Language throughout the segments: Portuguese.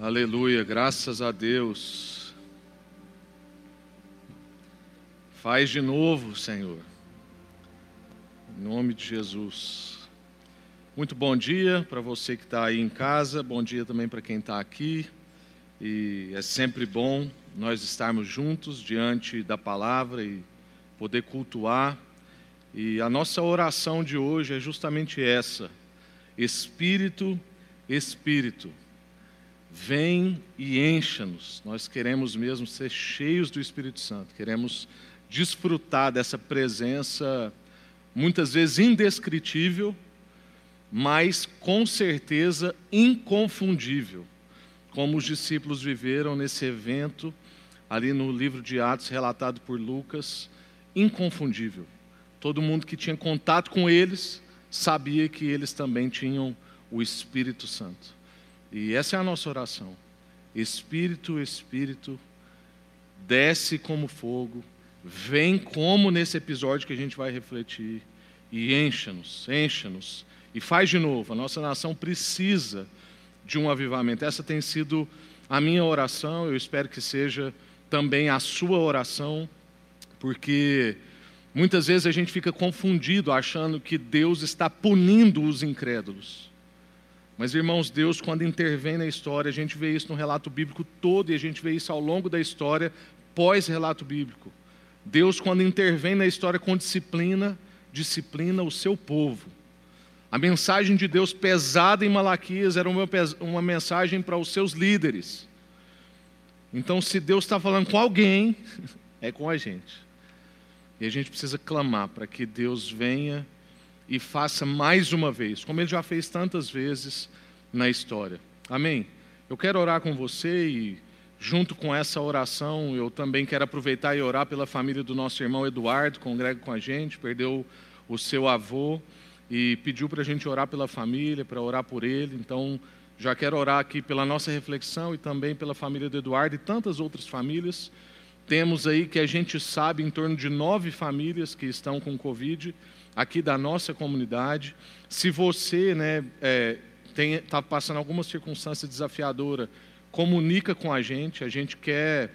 Aleluia, graças a Deus. Faz de novo, Senhor. Em nome de Jesus. Muito bom dia para você que está aí em casa, bom dia também para quem está aqui. E é sempre bom nós estarmos juntos diante da palavra e poder cultuar. E a nossa oração de hoje é justamente essa: Espírito, Espírito Vem e encha-nos. Nós queremos mesmo ser cheios do Espírito Santo, queremos desfrutar dessa presença, muitas vezes indescritível, mas com certeza inconfundível, como os discípulos viveram nesse evento, ali no livro de Atos, relatado por Lucas, inconfundível. Todo mundo que tinha contato com eles sabia que eles também tinham o Espírito Santo. E essa é a nossa oração. Espírito, Espírito, desce como fogo, vem como nesse episódio que a gente vai refletir, e encha-nos, encha-nos, e faz de novo. A nossa nação precisa de um avivamento. Essa tem sido a minha oração, eu espero que seja também a sua oração, porque muitas vezes a gente fica confundido achando que Deus está punindo os incrédulos. Mas, irmãos, Deus, quando intervém na história, a gente vê isso no relato bíblico todo e a gente vê isso ao longo da história, pós-relato bíblico. Deus, quando intervém na história com disciplina, disciplina o seu povo. A mensagem de Deus pesada em Malaquias era uma, uma mensagem para os seus líderes. Então, se Deus está falando com alguém, é com a gente. E a gente precisa clamar para que Deus venha e faça mais uma vez, como ele já fez tantas vezes na história. Amém? Eu quero orar com você e, junto com essa oração, eu também quero aproveitar e orar pela família do nosso irmão Eduardo, congrega com a gente, perdeu o seu avô e pediu para a gente orar pela família, para orar por ele. Então, já quero orar aqui pela nossa reflexão e também pela família do Eduardo e tantas outras famílias. Temos aí que a gente sabe em torno de nove famílias que estão com Covid aqui da nossa comunidade. Se você né, está é, tá passando alguma circunstância desafiadora, comunica com a gente. A gente quer,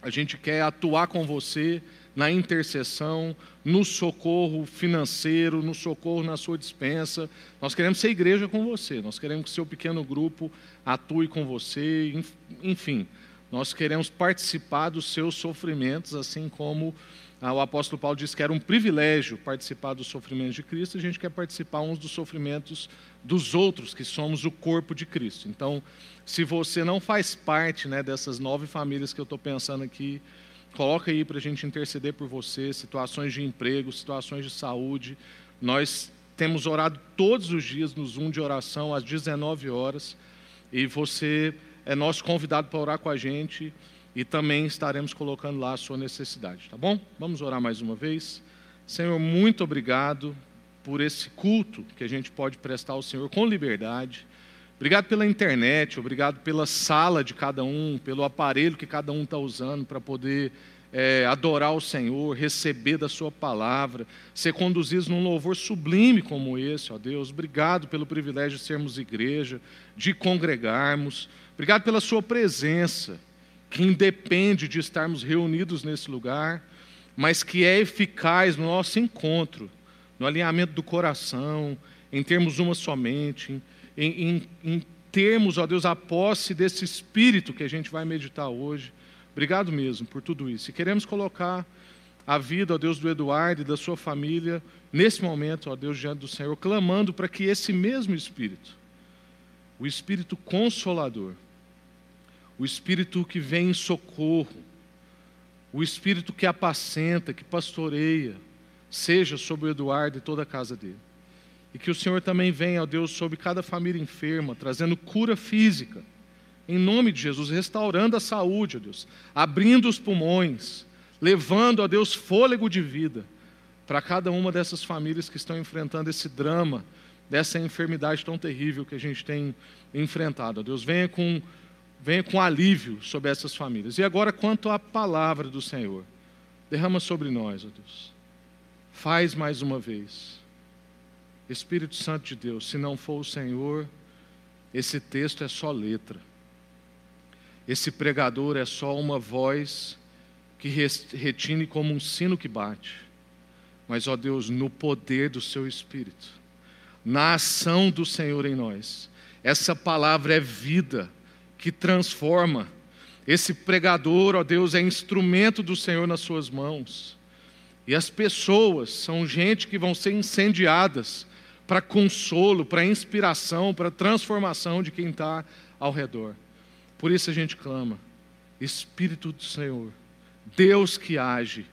a gente quer atuar com você na intercessão, no socorro financeiro, no socorro na sua dispensa. Nós queremos ser igreja com você. Nós queremos que seu pequeno grupo atue com você. Enfim, nós queremos participar dos seus sofrimentos, assim como o apóstolo Paulo disse que era um privilégio participar dos sofrimentos de Cristo, a gente quer participar uns dos sofrimentos dos outros, que somos o corpo de Cristo. Então, se você não faz parte né, dessas nove famílias que eu estou pensando aqui, coloca aí para a gente interceder por você, situações de emprego, situações de saúde. Nós temos orado todos os dias no Zoom de oração às 19 horas, e você é nosso convidado para orar com a gente e também estaremos colocando lá a sua necessidade, tá bom? Vamos orar mais uma vez. Senhor, muito obrigado por esse culto que a gente pode prestar ao Senhor com liberdade. Obrigado pela internet, obrigado pela sala de cada um, pelo aparelho que cada um está usando para poder é, adorar o Senhor, receber da Sua palavra, ser conduzidos num louvor sublime como esse, ó Deus. Obrigado pelo privilégio de sermos igreja, de congregarmos. Obrigado pela Sua presença que independe de estarmos reunidos nesse lugar, mas que é eficaz no nosso encontro, no alinhamento do coração, em termos uma somente, em, em, em termos, ó Deus, a posse desse espírito que a gente vai meditar hoje. Obrigado mesmo por tudo isso. E queremos colocar a vida, ó Deus, do Eduardo e da sua família, nesse momento, ó Deus, diante do Senhor, clamando para que esse mesmo Espírito, o Espírito Consolador, o Espírito que vem em socorro, o Espírito que apacenta, que pastoreia, seja sobre o Eduardo e toda a casa dele. E que o Senhor também venha, ó Deus, sobre cada família enferma, trazendo cura física, em nome de Jesus, restaurando a saúde, ó Deus, abrindo os pulmões, levando, ó Deus, fôlego de vida para cada uma dessas famílias que estão enfrentando esse drama, dessa enfermidade tão terrível que a gente tem enfrentado. Ó Deus, venha com venha com alívio sobre essas famílias. E agora, quanto à palavra do Senhor, derrama sobre nós, ó Deus. Faz mais uma vez. Espírito Santo de Deus, se não for o Senhor, esse texto é só letra. esse pregador é só uma voz que retine como um sino que bate. Mas, ó Deus, no poder do Seu Espírito, na ação do Senhor em nós, essa palavra é vida que transforma. Esse pregador, ó Deus, é instrumento do Senhor nas Suas mãos. E as pessoas são gente que vão ser incendiadas para consolo, para inspiração, para transformação de quem está ao redor. Por isso a gente clama: Espírito do Senhor, Deus que age,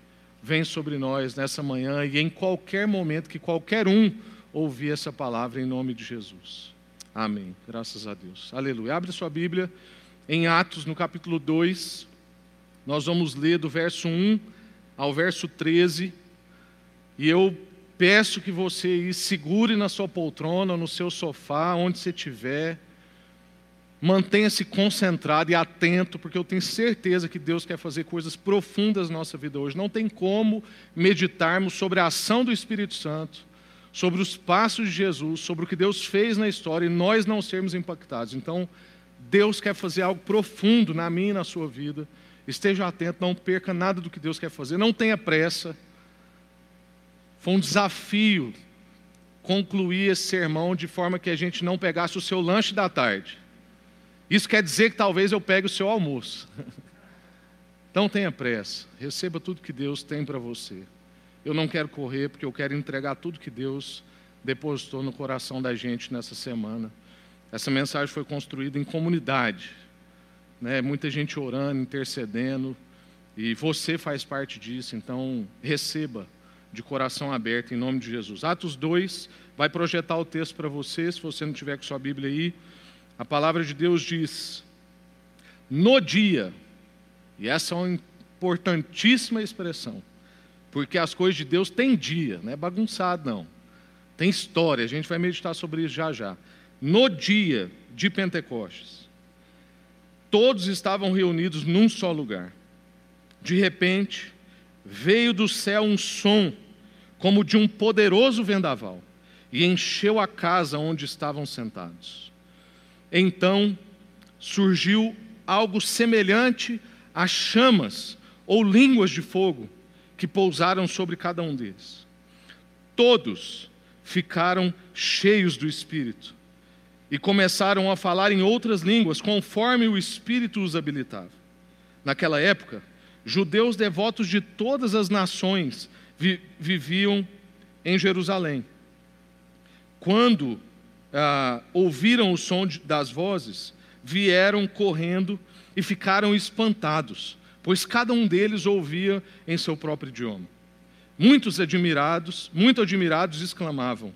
vem sobre nós nessa manhã e em qualquer momento que qualquer um ouvir essa palavra em nome de Jesus. Amém. Graças a Deus. Aleluia. Abre sua Bíblia em Atos, no capítulo 2. Nós vamos ler do verso 1 ao verso 13. E eu peço que você segure na sua poltrona, no seu sofá, onde você estiver Mantenha-se concentrado e atento, porque eu tenho certeza que Deus quer fazer coisas profundas na nossa vida hoje. Não tem como meditarmos sobre a ação do Espírito Santo, sobre os passos de Jesus, sobre o que Deus fez na história e nós não sermos impactados. Então, Deus quer fazer algo profundo na minha e na sua vida. Esteja atento, não perca nada do que Deus quer fazer. Não tenha pressa. Foi um desafio concluir esse sermão de forma que a gente não pegasse o seu lanche da tarde isso quer dizer que talvez eu pegue o seu almoço. Então tenha pressa, receba tudo que Deus tem para você. Eu não quero correr porque eu quero entregar tudo que Deus depositou no coração da gente nessa semana. Essa mensagem foi construída em comunidade, né? muita gente orando, intercedendo, e você faz parte disso, então receba de coração aberto em nome de Jesus. Atos 2 vai projetar o texto para você, se você não tiver com sua Bíblia aí. A palavra de Deus diz: no dia, e essa é uma importantíssima expressão, porque as coisas de Deus têm dia, não é bagunçado, não. Tem história, a gente vai meditar sobre isso já já. No dia de Pentecostes, todos estavam reunidos num só lugar. De repente, veio do céu um som, como de um poderoso vendaval, e encheu a casa onde estavam sentados. Então surgiu algo semelhante a chamas ou línguas de fogo que pousaram sobre cada um deles. Todos ficaram cheios do Espírito e começaram a falar em outras línguas, conforme o Espírito os habilitava. Naquela época, judeus devotos de todas as nações vi viviam em Jerusalém. Quando ah, ouviram o som de, das vozes, vieram correndo e ficaram espantados, pois cada um deles ouvia em seu próprio idioma. Muitos admirados, muito admirados, exclamavam: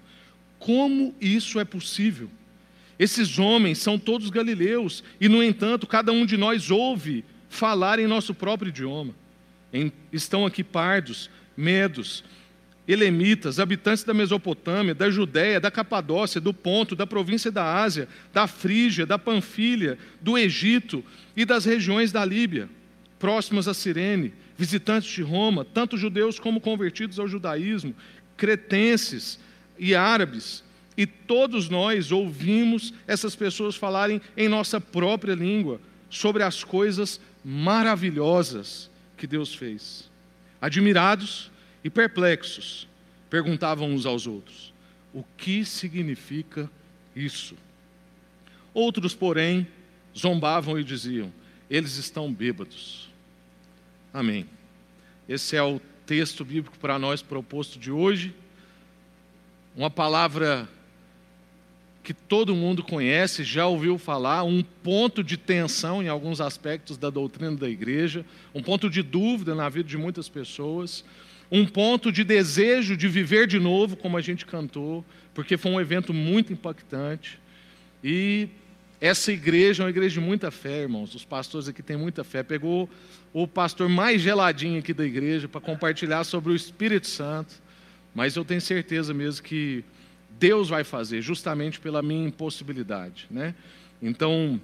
Como isso é possível? Esses homens são todos galileus, e no entanto, cada um de nós ouve falar em nosso próprio idioma. Estão aqui pardos, medos, elemitas, habitantes da Mesopotâmia, da Judéia, da Capadócia, do Ponto, da província da Ásia, da Frígia, da Panfilha, do Egito e das regiões da Líbia, próximas a Cirene, visitantes de Roma, tanto judeus como convertidos ao judaísmo, cretenses e árabes. E todos nós ouvimos essas pessoas falarem em nossa própria língua sobre as coisas maravilhosas que Deus fez. Admirados, e perplexos, perguntavam uns aos outros: O que significa isso? Outros, porém, zombavam e diziam: Eles estão bêbados. Amém. Esse é o texto bíblico para nós proposto de hoje. Uma palavra que todo mundo conhece, já ouviu falar, um ponto de tensão em alguns aspectos da doutrina da igreja, um ponto de dúvida na vida de muitas pessoas, um ponto de desejo de viver de novo, como a gente cantou, porque foi um evento muito impactante. E essa igreja é uma igreja de muita fé, irmãos. Os pastores aqui têm muita fé. Pegou o pastor mais geladinho aqui da igreja para compartilhar sobre o Espírito Santo. Mas eu tenho certeza mesmo que Deus vai fazer, justamente pela minha impossibilidade. Né? Então,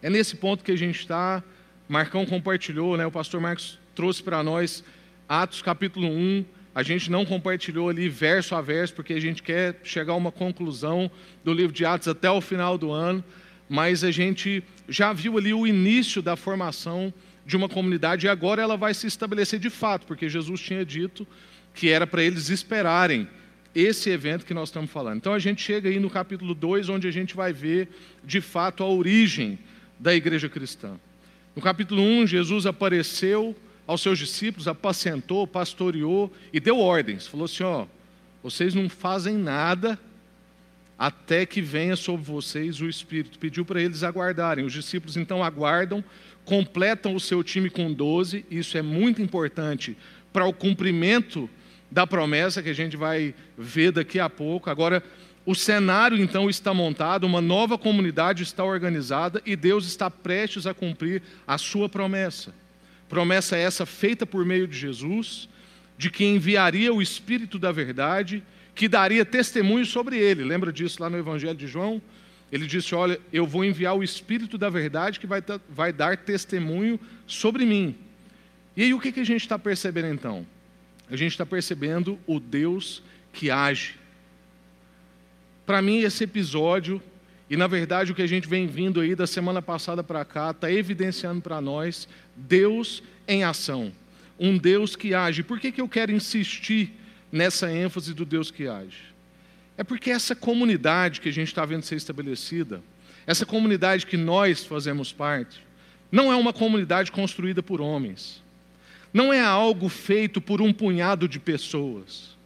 é nesse ponto que a gente está. Marcão compartilhou, né? o pastor Marcos trouxe para nós Atos capítulo 1, a gente não compartilhou ali verso a verso, porque a gente quer chegar a uma conclusão do livro de Atos até o final do ano, mas a gente já viu ali o início da formação de uma comunidade e agora ela vai se estabelecer de fato, porque Jesus tinha dito que era para eles esperarem esse evento que nós estamos falando. Então a gente chega aí no capítulo 2, onde a gente vai ver de fato a origem da igreja cristã. No capítulo 1, um, Jesus apareceu aos seus discípulos, apacentou, pastoreou e deu ordens. Falou assim: ó, vocês não fazem nada até que venha sobre vocês o Espírito. Pediu para eles aguardarem. Os discípulos então aguardam, completam o seu time com 12. Isso é muito importante para o cumprimento da promessa que a gente vai ver daqui a pouco. Agora, o cenário então está montado, uma nova comunidade está organizada e Deus está prestes a cumprir a sua promessa. Promessa essa feita por meio de Jesus, de que enviaria o Espírito da Verdade, que daria testemunho sobre ele. Lembra disso lá no Evangelho de João? Ele disse: Olha, eu vou enviar o Espírito da Verdade que vai, vai dar testemunho sobre mim. E aí o que, que a gente está percebendo então? A gente está percebendo o Deus que age. Para mim, esse episódio, e na verdade o que a gente vem vindo aí da semana passada para cá, está evidenciando para nós Deus em ação. Um Deus que age. Por que, que eu quero insistir nessa ênfase do Deus que age? É porque essa comunidade que a gente está vendo ser estabelecida, essa comunidade que nós fazemos parte, não é uma comunidade construída por homens não é algo feito por um punhado de pessoas,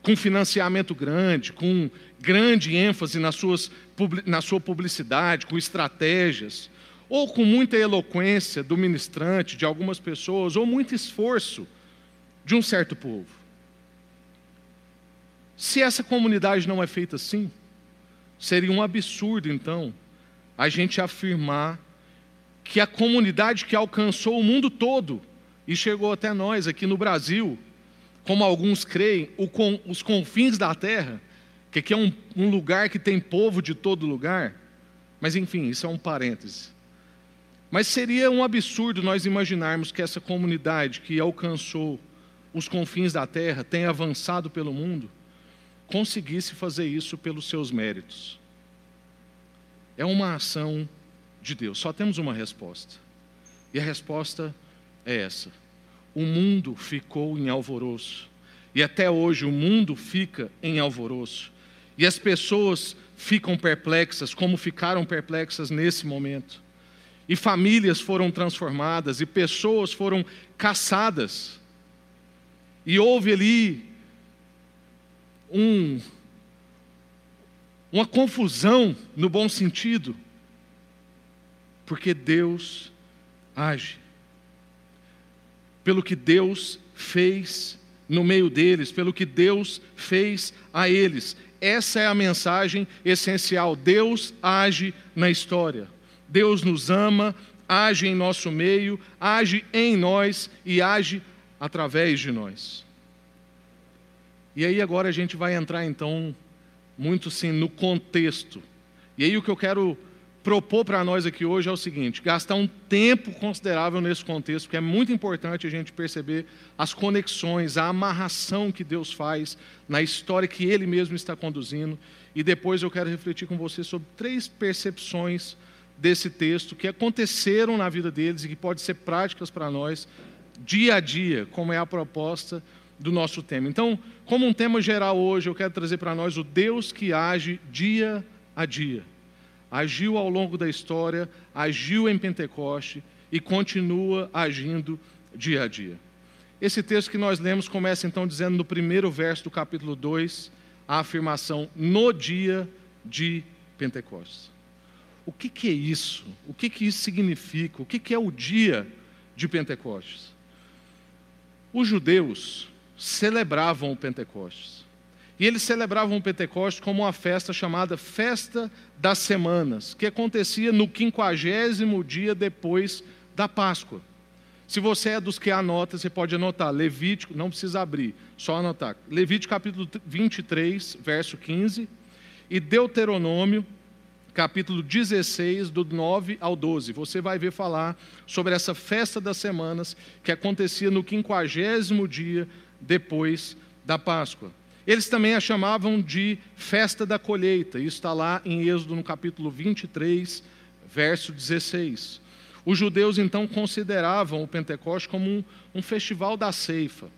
com financiamento grande, com grande ênfase nas suas, na sua publicidade, com estratégias, ou com muita eloquência do ministrante, de algumas pessoas, ou muito esforço de um certo povo. Se essa comunidade não é feita assim, seria um absurdo, então, a gente afirmar que a comunidade que alcançou o mundo todo e chegou até nós aqui no Brasil, como alguns creem, os confins da terra, que aqui é um, um lugar que tem povo de todo lugar. Mas enfim, isso é um parêntese. Mas seria um absurdo nós imaginarmos que essa comunidade que alcançou os confins da terra, tem avançado pelo mundo, conseguisse fazer isso pelos seus méritos. É uma ação de Deus. Só temos uma resposta. E a resposta é essa: o mundo ficou em alvoroço. E até hoje o mundo fica em alvoroço. E as pessoas ficam perplexas, como ficaram perplexas nesse momento. E famílias foram transformadas, e pessoas foram caçadas. E houve ali um, uma confusão, no bom sentido, porque Deus age pelo que Deus fez no meio deles, pelo que Deus fez a eles. Essa é a mensagem essencial. Deus age na história. Deus nos ama, age em nosso meio, age em nós e age através de nós. E aí agora a gente vai entrar então muito sim no contexto. E aí o que eu quero propor para nós aqui hoje é o seguinte: gastar um tempo considerável nesse contexto, porque é muito importante a gente perceber as conexões, a amarração que Deus faz na história que Ele mesmo está conduzindo. E depois eu quero refletir com você sobre três percepções desse texto que aconteceram na vida deles e que podem ser práticas para nós dia a dia, como é a proposta do nosso tema. Então, como um tema geral hoje, eu quero trazer para nós o Deus que age dia a dia agiu ao longo da história, agiu em Pentecoste e continua agindo dia a dia. Esse texto que nós lemos começa então dizendo no primeiro verso do capítulo 2 a afirmação no dia de Pentecostes. O que, que é isso? O que, que isso significa? O que, que é o dia de Pentecostes? Os judeus celebravam o Pentecostes. E eles celebravam o Pentecostes como uma festa chamada Festa das Semanas, que acontecia no quinquagésimo dia depois da Páscoa. Se você é dos que anota, você pode anotar Levítico, não precisa abrir, só anotar. Levítico capítulo 23, verso 15, e Deuteronômio capítulo 16, do 9 ao 12. Você vai ver falar sobre essa festa das semanas que acontecia no quinquagésimo dia depois da Páscoa. Eles também a chamavam de festa da colheita. Isso está lá em Êxodo, no capítulo 23, verso 16. Os judeus então consideravam o Pentecoste como um, um festival da ceifa,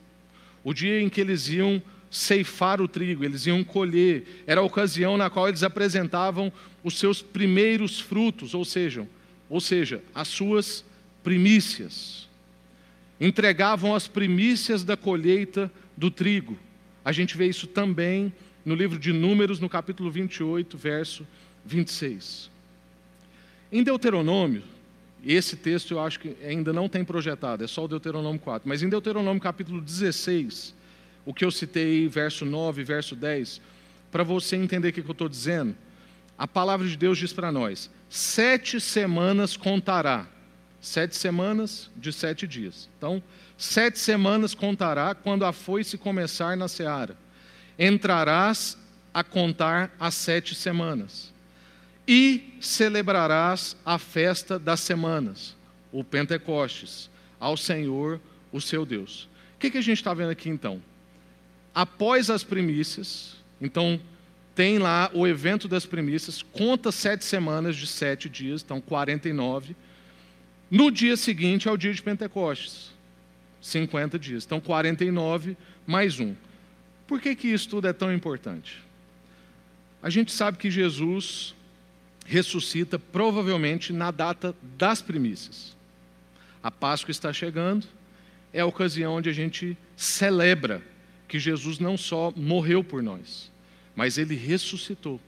o dia em que eles iam ceifar o trigo, eles iam colher, era a ocasião na qual eles apresentavam os seus primeiros frutos, ou seja, ou seja, as suas primícias. Entregavam as primícias da colheita do trigo. A gente vê isso também no livro de Números, no capítulo 28, verso 26. Em Deuteronômio, esse texto eu acho que ainda não tem projetado, é só o Deuteronômio 4, mas em Deuteronômio capítulo 16, o que eu citei, verso 9, verso 10, para você entender o que eu estou dizendo, a palavra de Deus diz para nós: sete semanas contará. Sete semanas de sete dias. Então, sete semanas contará quando a foice começar na seara. Entrarás a contar as sete semanas. E celebrarás a festa das semanas, o Pentecostes, ao Senhor, o seu Deus. O que, que a gente está vendo aqui então? Após as primícias, então tem lá o evento das primícias, conta sete semanas de sete dias, então 49. No dia seguinte é o dia de Pentecostes, 50 dias. Então 49 mais um. Por que, que isso tudo é tão importante? A gente sabe que Jesus ressuscita provavelmente na data das primícias. A Páscoa está chegando, é a ocasião onde a gente celebra que Jesus não só morreu por nós, mas ele ressuscitou.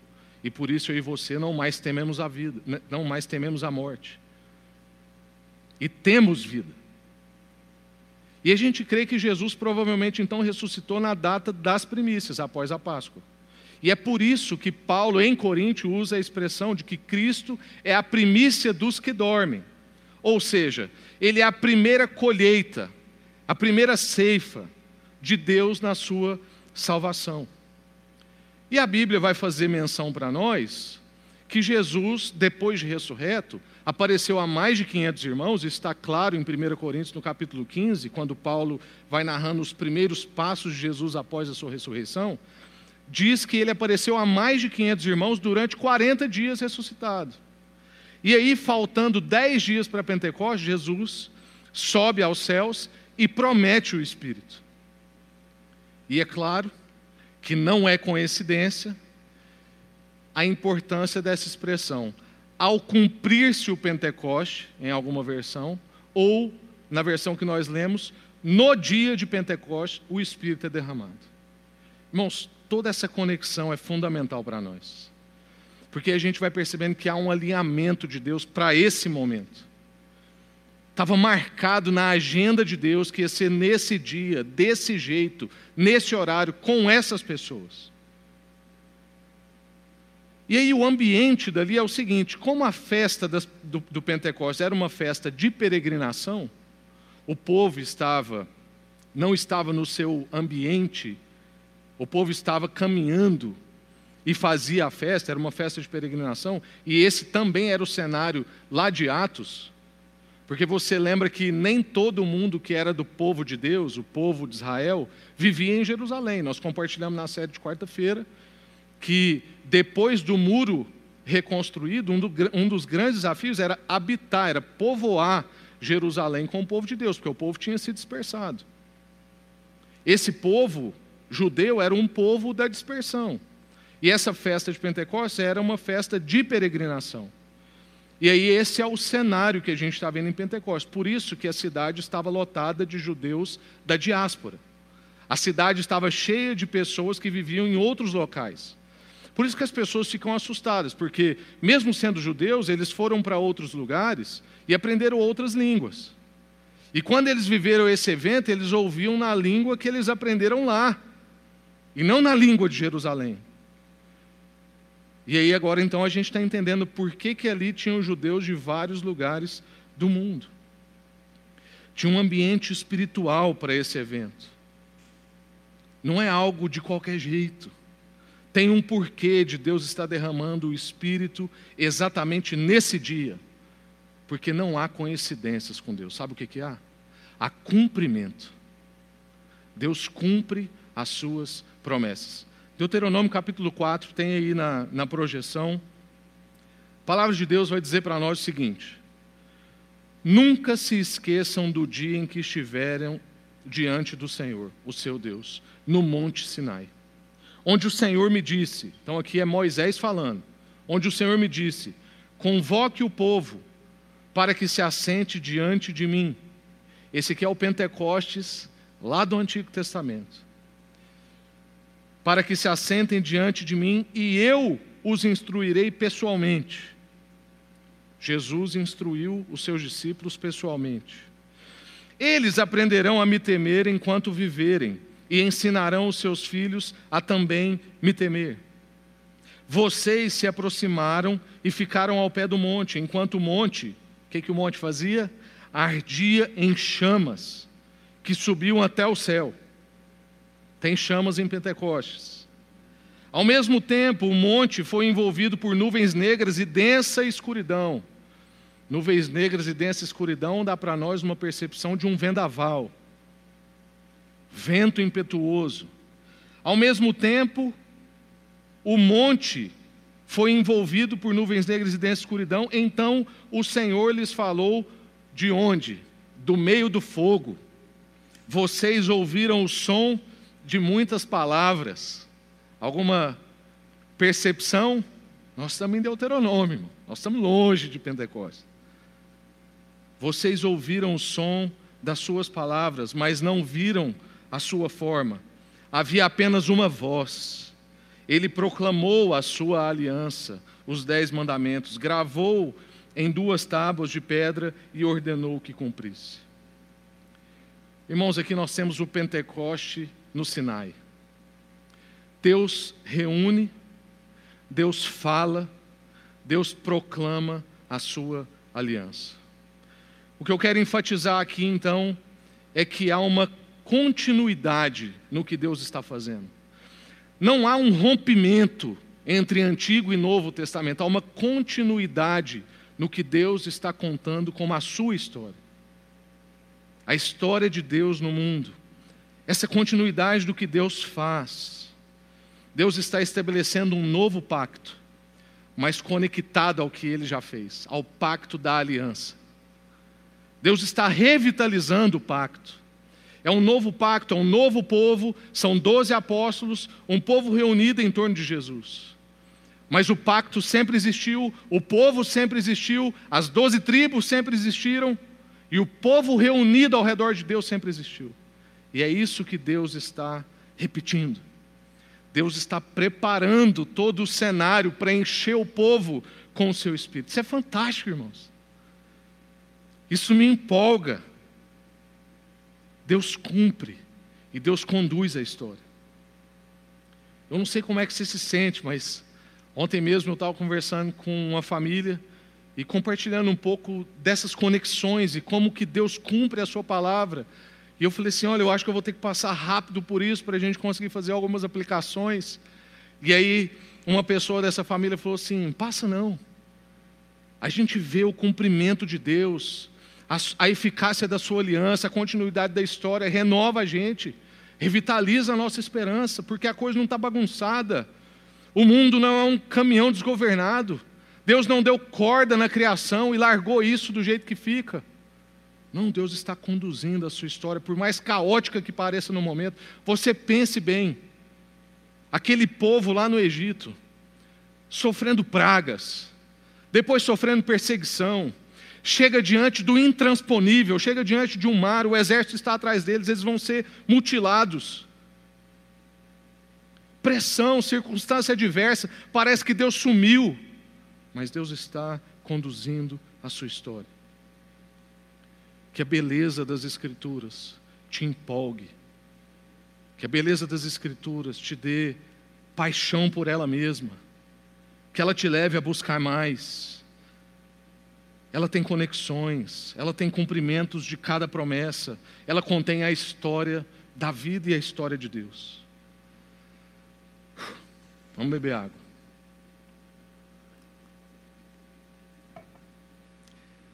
E por isso eu e você não mais tememos a vida, né, não mais tememos a morte. E temos vida. E a gente crê que Jesus provavelmente então ressuscitou na data das primícias, após a Páscoa. E é por isso que Paulo, em Coríntio, usa a expressão de que Cristo é a primícia dos que dormem. Ou seja, ele é a primeira colheita, a primeira ceifa de Deus na sua salvação. E a Bíblia vai fazer menção para nós que Jesus, depois de ressurreto, apareceu a mais de 500 irmãos, está claro em 1 Coríntios, no capítulo 15, quando Paulo vai narrando os primeiros passos de Jesus após a sua ressurreição, diz que ele apareceu a mais de 500 irmãos durante 40 dias ressuscitado. E aí, faltando 10 dias para Pentecostes, Jesus sobe aos céus e promete o Espírito. E é claro que não é coincidência a importância dessa expressão. Ao cumprir-se o Pentecoste, em alguma versão, ou na versão que nós lemos, no dia de Pentecoste, o Espírito é derramado. Irmãos, toda essa conexão é fundamental para nós. Porque a gente vai percebendo que há um alinhamento de Deus para esse momento. Estava marcado na agenda de Deus que ia ser nesse dia, desse jeito, nesse horário, com essas pessoas. E aí o ambiente dali é o seguinte: como a festa das, do, do Pentecostes era uma festa de peregrinação, o povo estava, não estava no seu ambiente, o povo estava caminhando e fazia a festa, era uma festa de peregrinação, e esse também era o cenário lá de Atos. Porque você lembra que nem todo mundo que era do povo de Deus, o povo de Israel, vivia em Jerusalém. Nós compartilhamos na série de quarta-feira que depois do muro reconstruído, um, do, um, dos grandes desafios era habitar, era povoar Jerusalém com o povo de Deus, porque o povo tinha se dispersado. Esse povo judeu era um povo da dispersão. E essa festa de Pentecostes era uma festa de peregrinação. E aí esse é o cenário que a gente está vendo em Pentecostes. Por isso que a cidade estava lotada de judeus da diáspora. A cidade estava cheia de pessoas que viviam em outros locais. Por isso que as pessoas ficam assustadas, porque mesmo sendo judeus, eles foram para outros lugares e aprenderam outras línguas. E quando eles viveram esse evento, eles ouviam na língua que eles aprenderam lá, e não na língua de Jerusalém. E aí agora então a gente está entendendo por que, que ali tinham judeus de vários lugares do mundo. Tinha um ambiente espiritual para esse evento. Não é algo de qualquer jeito. Tem um porquê de Deus estar derramando o Espírito exatamente nesse dia. Porque não há coincidências com Deus. Sabe o que, que há? Há cumprimento. Deus cumpre as suas promessas. Deuteronômio capítulo 4, tem aí na, na projeção. A palavra de Deus vai dizer para nós o seguinte: Nunca se esqueçam do dia em que estiveram diante do Senhor, o seu Deus, no Monte Sinai, onde o Senhor me disse, então aqui é Moisés falando, onde o Senhor me disse: convoque o povo para que se assente diante de mim. Esse aqui é o Pentecostes lá do Antigo Testamento. Para que se assentem diante de mim e eu os instruirei pessoalmente. Jesus instruiu os seus discípulos pessoalmente. Eles aprenderão a me temer enquanto viverem, e ensinarão os seus filhos a também me temer. Vocês se aproximaram e ficaram ao pé do monte, enquanto o monte, o que, que o monte fazia? Ardia em chamas, que subiam até o céu. Tem chamas em Pentecostes. Ao mesmo tempo, o monte foi envolvido por nuvens negras e densa escuridão. Nuvens negras e densa escuridão dá para nós uma percepção de um vendaval, vento impetuoso. Ao mesmo tempo, o monte foi envolvido por nuvens negras e densa escuridão, então o Senhor lhes falou de onde? Do meio do fogo. Vocês ouviram o som de muitas palavras. Alguma percepção? Nós estamos em Deuteronômio, nós estamos longe de Pentecostes. Vocês ouviram o som das suas palavras, mas não viram a sua forma. Havia apenas uma voz. Ele proclamou a sua aliança, os dez mandamentos, gravou em duas tábuas de pedra e ordenou que cumprisse. Irmãos, aqui nós temos o Pentecoste no Sinai. Deus reúne, Deus fala, Deus proclama a sua aliança. O que eu quero enfatizar aqui, então, é que há uma continuidade no que Deus está fazendo. Não há um rompimento entre Antigo e Novo Testamento, há uma continuidade no que Deus está contando como a sua história. A história de Deus no mundo. Essa continuidade do que Deus faz. Deus está estabelecendo um novo pacto, mas conectado ao que ele já fez, ao pacto da aliança. Deus está revitalizando o pacto. É um novo pacto, é um novo povo, são doze apóstolos, um povo reunido em torno de Jesus. Mas o pacto sempre existiu, o povo sempre existiu, as doze tribos sempre existiram, e o povo reunido ao redor de Deus sempre existiu. E é isso que Deus está repetindo. Deus está preparando todo o cenário para encher o povo com o seu espírito. Isso é fantástico, irmãos. Isso me empolga. Deus cumpre e Deus conduz a história. Eu não sei como é que você se sente, mas ontem mesmo eu estava conversando com uma família e compartilhando um pouco dessas conexões e como que Deus cumpre a sua palavra. E eu falei assim, olha, eu acho que eu vou ter que passar rápido por isso para a gente conseguir fazer algumas aplicações. E aí uma pessoa dessa família falou assim, passa não. A gente vê o cumprimento de Deus, a, a eficácia da sua aliança, a continuidade da história, renova a gente, revitaliza a nossa esperança, porque a coisa não está bagunçada. O mundo não é um caminhão desgovernado. Deus não deu corda na criação e largou isso do jeito que fica. Não, Deus está conduzindo a sua história, por mais caótica que pareça no momento. Você pense bem. Aquele povo lá no Egito, sofrendo pragas, depois sofrendo perseguição, chega diante do intransponível, chega diante de um mar, o exército está atrás deles, eles vão ser mutilados. Pressão, circunstância adversa, parece que Deus sumiu, mas Deus está conduzindo a sua história. Que a beleza das Escrituras te empolgue, que a beleza das Escrituras te dê paixão por ela mesma, que ela te leve a buscar mais ela tem conexões, ela tem cumprimentos de cada promessa, ela contém a história da vida e a história de Deus. Vamos beber água.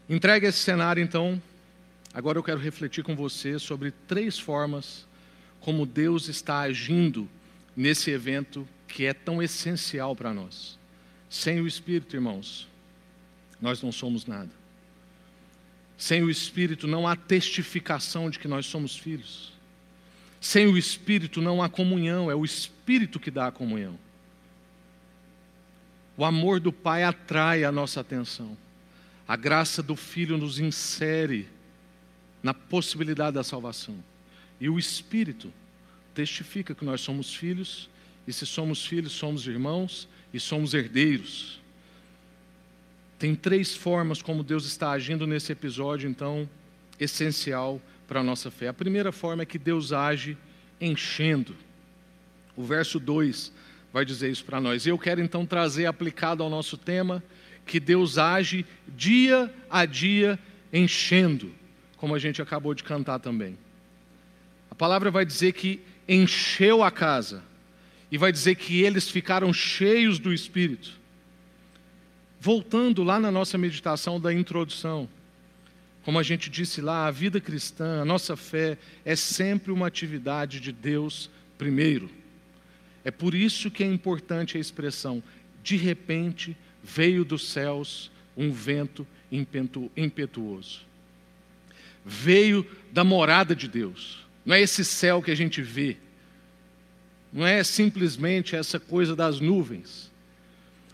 Entregue esse cenário, então. Agora eu quero refletir com você sobre três formas como Deus está agindo nesse evento que é tão essencial para nós. Sem o Espírito, irmãos, nós não somos nada. Sem o Espírito não há testificação de que nós somos filhos. Sem o Espírito não há comunhão, é o Espírito que dá a comunhão. O amor do Pai atrai a nossa atenção. A graça do Filho nos insere na possibilidade da salvação. E o Espírito testifica que nós somos filhos, e se somos filhos, somos irmãos e somos herdeiros. Tem três formas como Deus está agindo nesse episódio, então, essencial para a nossa fé. A primeira forma é que Deus age enchendo. O verso 2 vai dizer isso para nós. Eu quero então trazer aplicado ao nosso tema que Deus age dia a dia enchendo, como a gente acabou de cantar também. A palavra vai dizer que encheu a casa, e vai dizer que eles ficaram cheios do Espírito. Voltando lá na nossa meditação da introdução, como a gente disse lá, a vida cristã, a nossa fé é sempre uma atividade de Deus primeiro. É por isso que é importante a expressão: de repente veio dos céus um vento impetuoso. Veio da morada de Deus. Não é esse céu que a gente vê. Não é simplesmente essa coisa das nuvens.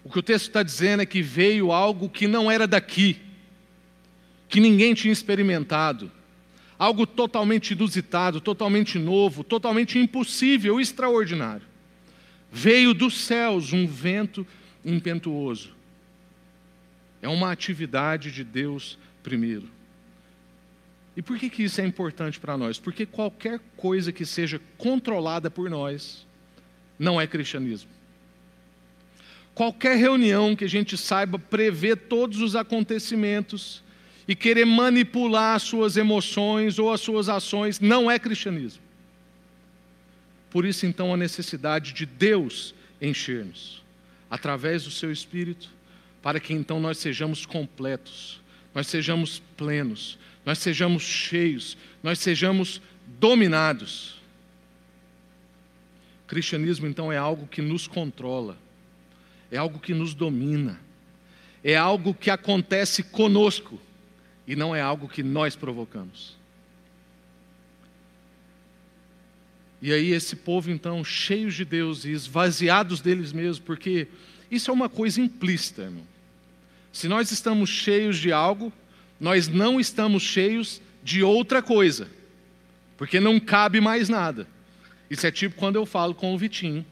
O que o texto está dizendo é que veio algo que não era daqui, que ninguém tinha experimentado, algo totalmente inusitado, totalmente novo, totalmente impossível, extraordinário. Veio dos céus um vento impetuoso. É uma atividade de Deus primeiro. E por que, que isso é importante para nós? Porque qualquer coisa que seja controlada por nós não é cristianismo. Qualquer reunião que a gente saiba prever todos os acontecimentos e querer manipular as suas emoções ou as suas ações não é cristianismo. Por isso, então, a necessidade de Deus encher-nos, através do seu Espírito, para que então nós sejamos completos, nós sejamos plenos, nós sejamos cheios, nós sejamos dominados. O cristianismo, então, é algo que nos controla, é algo que nos domina, é algo que acontece conosco e não é algo que nós provocamos. E aí esse povo então cheios de Deus e esvaziados deles mesmos, porque isso é uma coisa implícita, irmão. Se nós estamos cheios de algo, nós não estamos cheios de outra coisa, porque não cabe mais nada. Isso é tipo quando eu falo com o Vitinho,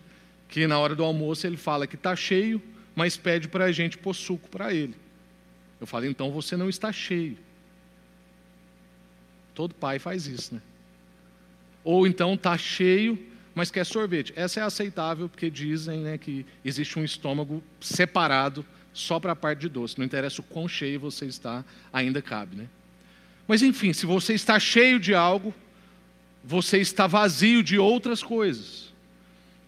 que na hora do almoço ele fala que está cheio, mas pede para a gente pôr suco para ele. Eu falo, então você não está cheio. Todo pai faz isso, né? Ou então está cheio, mas quer sorvete. Essa é aceitável porque dizem né, que existe um estômago separado só para a parte de doce. Não interessa o quão cheio você está, ainda cabe. Né? Mas enfim, se você está cheio de algo, você está vazio de outras coisas.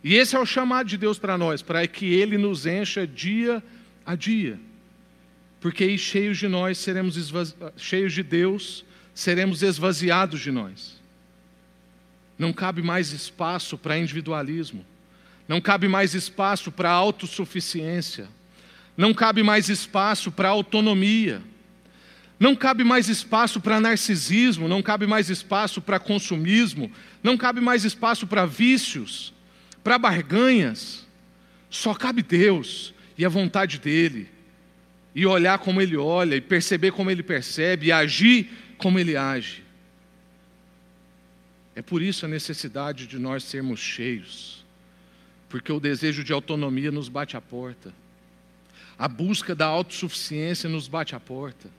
E esse é o chamado de Deus para nós, para que Ele nos encha dia a dia. Porque aí, cheios de nós, seremos esvazi... cheios de Deus, seremos esvaziados de nós. Não cabe mais espaço para individualismo. Não cabe mais espaço para autossuficiência. Não cabe mais espaço para autonomia. Não cabe mais espaço para narcisismo, não cabe mais espaço para consumismo, não cabe mais espaço para vícios, para barganhas. Só cabe Deus e a vontade dEle. E olhar como Ele olha, e perceber como Ele percebe, e agir como Ele age. É por isso a necessidade de nós sermos cheios, porque o desejo de autonomia nos bate à porta, a busca da autossuficiência nos bate à porta,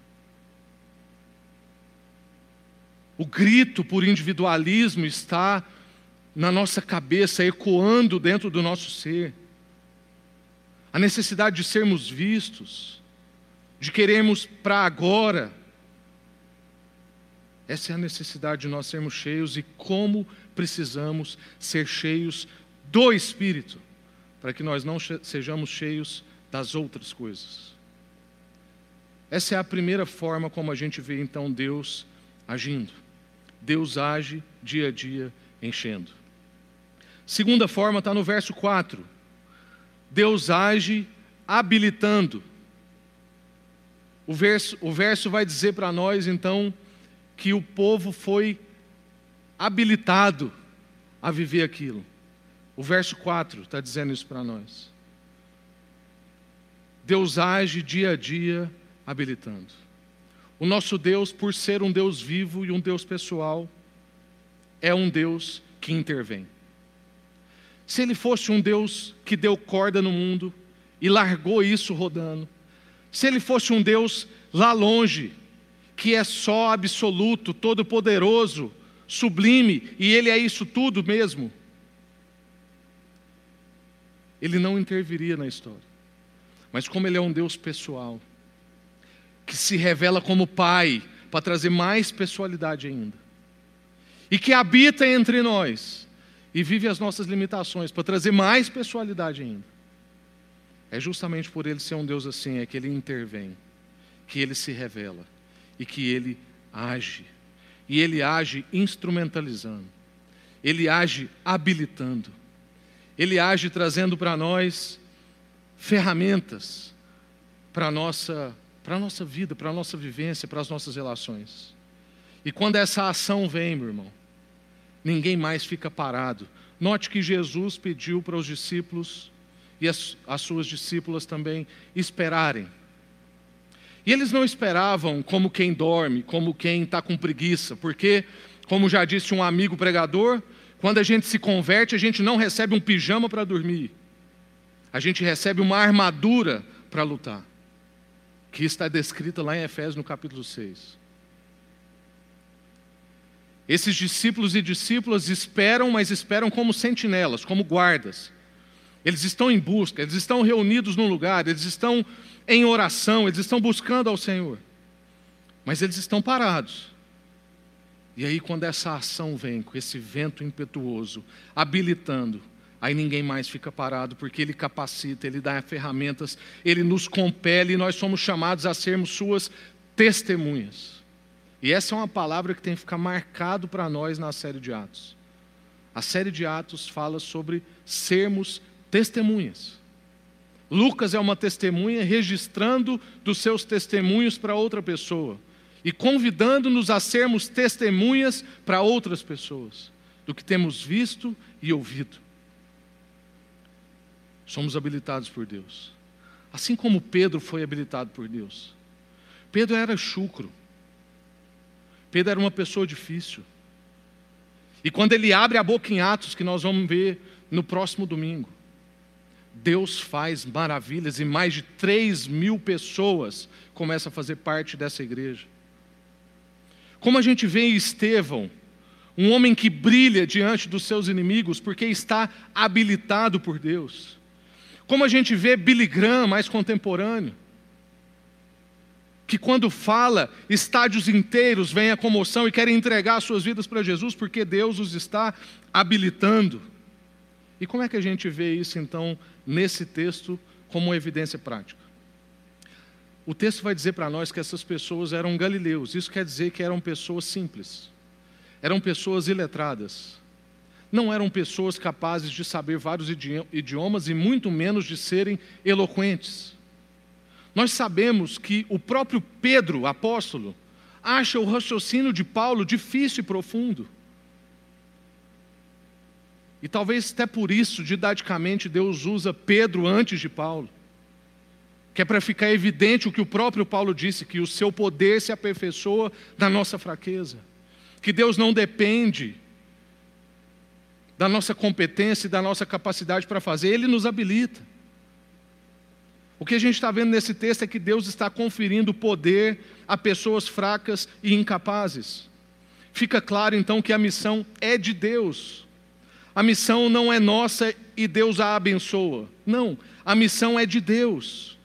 o grito por individualismo está na nossa cabeça, ecoando dentro do nosso ser, a necessidade de sermos vistos, de queremos para agora, essa é a necessidade de nós sermos cheios e como precisamos ser cheios do Espírito, para que nós não sejamos cheios das outras coisas. Essa é a primeira forma como a gente vê então Deus agindo. Deus age dia a dia enchendo. Segunda forma está no verso 4. Deus age habilitando. O verso, o verso vai dizer para nós, então, que o povo foi habilitado a viver aquilo. O verso 4 está dizendo isso para nós. Deus age dia a dia habilitando. O nosso Deus, por ser um Deus vivo e um Deus pessoal, é um Deus que intervém. Se ele fosse um Deus que deu corda no mundo e largou isso rodando, se ele fosse um Deus lá longe, que é só absoluto, todo-poderoso, sublime, e ele é isso tudo mesmo, ele não interviria na história. Mas como ele é um Deus pessoal, que se revela como Pai, para trazer mais pessoalidade ainda, e que habita entre nós, e vive as nossas limitações, para trazer mais pessoalidade ainda. É justamente por ele ser um Deus assim, é que ele intervém, que ele se revela e que ele age. E ele age instrumentalizando, ele age habilitando, ele age trazendo para nós ferramentas para nossa, para nossa vida, para a nossa vivência, para as nossas relações. E quando essa ação vem, meu irmão, ninguém mais fica parado. Note que Jesus pediu para os discípulos e as, as suas discípulas também esperarem. E eles não esperavam como quem dorme, como quem está com preguiça, porque, como já disse um amigo pregador, quando a gente se converte, a gente não recebe um pijama para dormir, a gente recebe uma armadura para lutar, que está descrita lá em Efésios no capítulo 6. Esses discípulos e discípulas esperam, mas esperam como sentinelas, como guardas. Eles estão em busca, eles estão reunidos num lugar, eles estão em oração, eles estão buscando ao Senhor. Mas eles estão parados. E aí, quando essa ação vem, com esse vento impetuoso, habilitando, aí ninguém mais fica parado, porque Ele capacita, Ele dá ferramentas, Ele nos compele e nós somos chamados a sermos Suas testemunhas. E essa é uma palavra que tem que ficar marcado para nós na série de Atos. A série de Atos fala sobre sermos testemunhas. Lucas é uma testemunha registrando dos seus testemunhos para outra pessoa e convidando-nos a sermos testemunhas para outras pessoas do que temos visto e ouvido. Somos habilitados por Deus. Assim como Pedro foi habilitado por Deus. Pedro era chucro. Pedro era uma pessoa difícil. E quando ele abre a boca em Atos, que nós vamos ver no próximo domingo, Deus faz maravilhas e mais de 3 mil pessoas começam a fazer parte dessa igreja. Como a gente vê em Estevão, um homem que brilha diante dos seus inimigos porque está habilitado por Deus. Como a gente vê Billy Graham, mais contemporâneo, que quando fala, estádios inteiros vêm a comoção e querem entregar suas vidas para Jesus porque Deus os está habilitando. E como é que a gente vê isso então nesse texto como evidência prática? O texto vai dizer para nós que essas pessoas eram galileus. Isso quer dizer que eram pessoas simples. Eram pessoas iletradas. Não eram pessoas capazes de saber vários idiomas e muito menos de serem eloquentes. Nós sabemos que o próprio Pedro, apóstolo, acha o raciocínio de Paulo difícil e profundo. E talvez até por isso, didaticamente, Deus usa Pedro antes de Paulo. Que é para ficar evidente o que o próprio Paulo disse: que o seu poder se aperfeiçoa na nossa fraqueza. Que Deus não depende da nossa competência e da nossa capacidade para fazer, Ele nos habilita. O que a gente está vendo nesse texto é que Deus está conferindo poder a pessoas fracas e incapazes. Fica claro então que a missão é de Deus. A missão não é nossa e Deus a abençoa. Não, a missão é de Deus.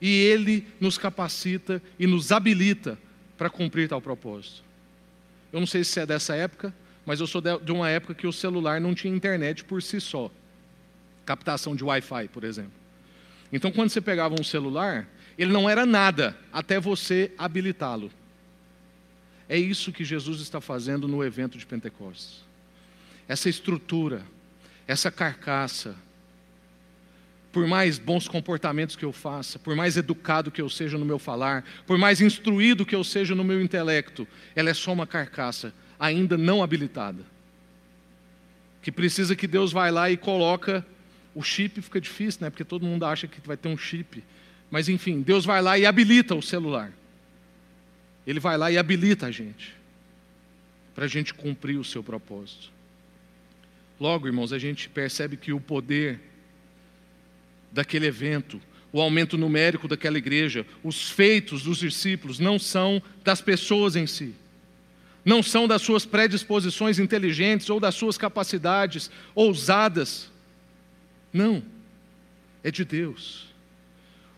E Ele nos capacita e nos habilita para cumprir tal propósito. Eu não sei se é dessa época, mas eu sou de uma época que o celular não tinha internet por si só. Captação de Wi-Fi, por exemplo. Então, quando você pegava um celular, ele não era nada até você habilitá-lo. É isso que Jesus está fazendo no evento de Pentecostes. essa estrutura, essa carcaça, por mais bons comportamentos que eu faça, por mais educado que eu seja no meu falar, por mais instruído que eu seja no meu intelecto, ela é só uma carcaça ainda não habilitada. Que precisa que Deus vai lá e coloca o chip, fica difícil, né? Porque todo mundo acha que vai ter um chip. Mas enfim, Deus vai lá e habilita o celular. Ele vai lá e habilita a gente para a gente cumprir o seu propósito. Logo, irmãos, a gente percebe que o poder daquele evento, o aumento numérico daquela igreja, os feitos dos discípulos não são das pessoas em si, não são das suas predisposições inteligentes ou das suas capacidades ousadas. Não, é de Deus.